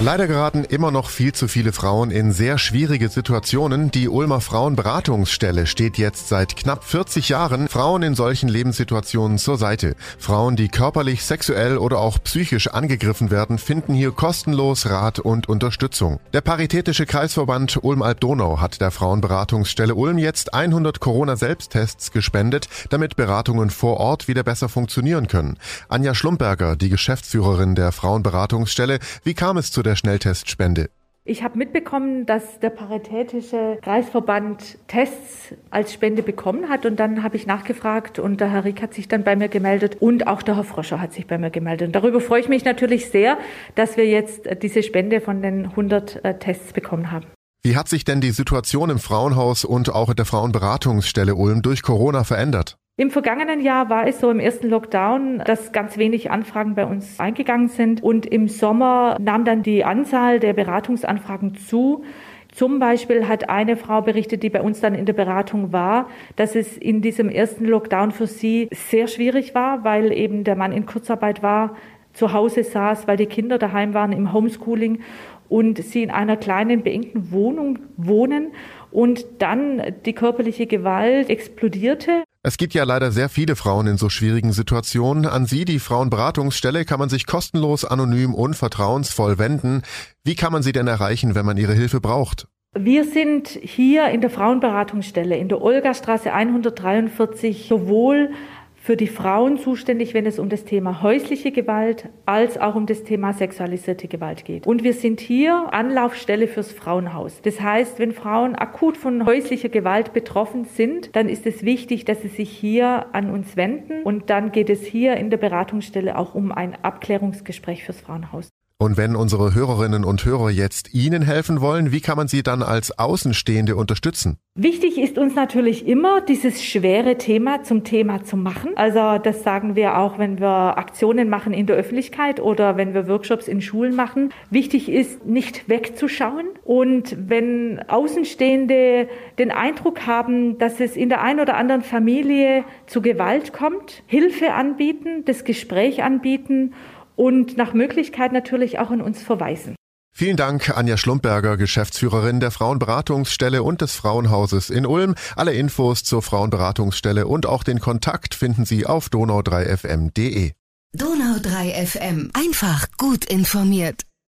Leider geraten immer noch viel zu viele Frauen in sehr schwierige Situationen. Die Ulmer Frauenberatungsstelle steht jetzt seit knapp 40 Jahren Frauen in solchen Lebenssituationen zur Seite. Frauen, die körperlich, sexuell oder auch psychisch angegriffen werden, finden hier kostenlos Rat und Unterstützung. Der Paritätische Kreisverband Ulm-Alb-Donau hat der Frauenberatungsstelle Ulm jetzt 100 Corona-Selbsttests gespendet, damit Beratungen vor Ort wieder besser funktionieren können. Anja Schlumberger, die Geschäftsführerin der Frauenberatungsstelle, wie kam es zu der Schnelltestspende? Ich habe mitbekommen, dass der Paritätische Kreisverband Tests als Spende bekommen hat und dann habe ich nachgefragt und der Herr Rieck hat sich dann bei mir gemeldet und auch der Herr Froscher hat sich bei mir gemeldet. Und darüber freue ich mich natürlich sehr, dass wir jetzt diese Spende von den 100 äh, Tests bekommen haben. Wie hat sich denn die Situation im Frauenhaus und auch in der Frauenberatungsstelle Ulm durch Corona verändert? Im vergangenen Jahr war es so im ersten Lockdown, dass ganz wenig Anfragen bei uns eingegangen sind. Und im Sommer nahm dann die Anzahl der Beratungsanfragen zu. Zum Beispiel hat eine Frau berichtet, die bei uns dann in der Beratung war, dass es in diesem ersten Lockdown für sie sehr schwierig war, weil eben der Mann in Kurzarbeit war, zu Hause saß, weil die Kinder daheim waren im Homeschooling und sie in einer kleinen, beengten Wohnung wohnen und dann die körperliche Gewalt explodierte. Es gibt ja leider sehr viele Frauen in so schwierigen Situationen. An Sie, die Frauenberatungsstelle, kann man sich kostenlos, anonym und vertrauensvoll wenden. Wie kann man Sie denn erreichen, wenn man Ihre Hilfe braucht? Wir sind hier in der Frauenberatungsstelle in der Olgastraße 143 sowohl für die Frauen zuständig, wenn es um das Thema häusliche Gewalt als auch um das Thema sexualisierte Gewalt geht. Und wir sind hier Anlaufstelle fürs Frauenhaus. Das heißt, wenn Frauen akut von häuslicher Gewalt betroffen sind, dann ist es wichtig, dass sie sich hier an uns wenden. Und dann geht es hier in der Beratungsstelle auch um ein Abklärungsgespräch fürs Frauenhaus. Und wenn unsere Hörerinnen und Hörer jetzt Ihnen helfen wollen, wie kann man sie dann als Außenstehende unterstützen? Wichtig ist uns natürlich immer, dieses schwere Thema zum Thema zu machen. Also das sagen wir auch, wenn wir Aktionen machen in der Öffentlichkeit oder wenn wir Workshops in Schulen machen. Wichtig ist, nicht wegzuschauen. Und wenn Außenstehende den Eindruck haben, dass es in der einen oder anderen Familie zu Gewalt kommt, Hilfe anbieten, das Gespräch anbieten und nach Möglichkeit natürlich auch an uns verweisen. Vielen Dank, Anja Schlumpberger, Geschäftsführerin der Frauenberatungsstelle und des Frauenhauses in Ulm. Alle Infos zur Frauenberatungsstelle und auch den Kontakt finden Sie auf donau3fm.de. Donau3fm. Einfach gut informiert.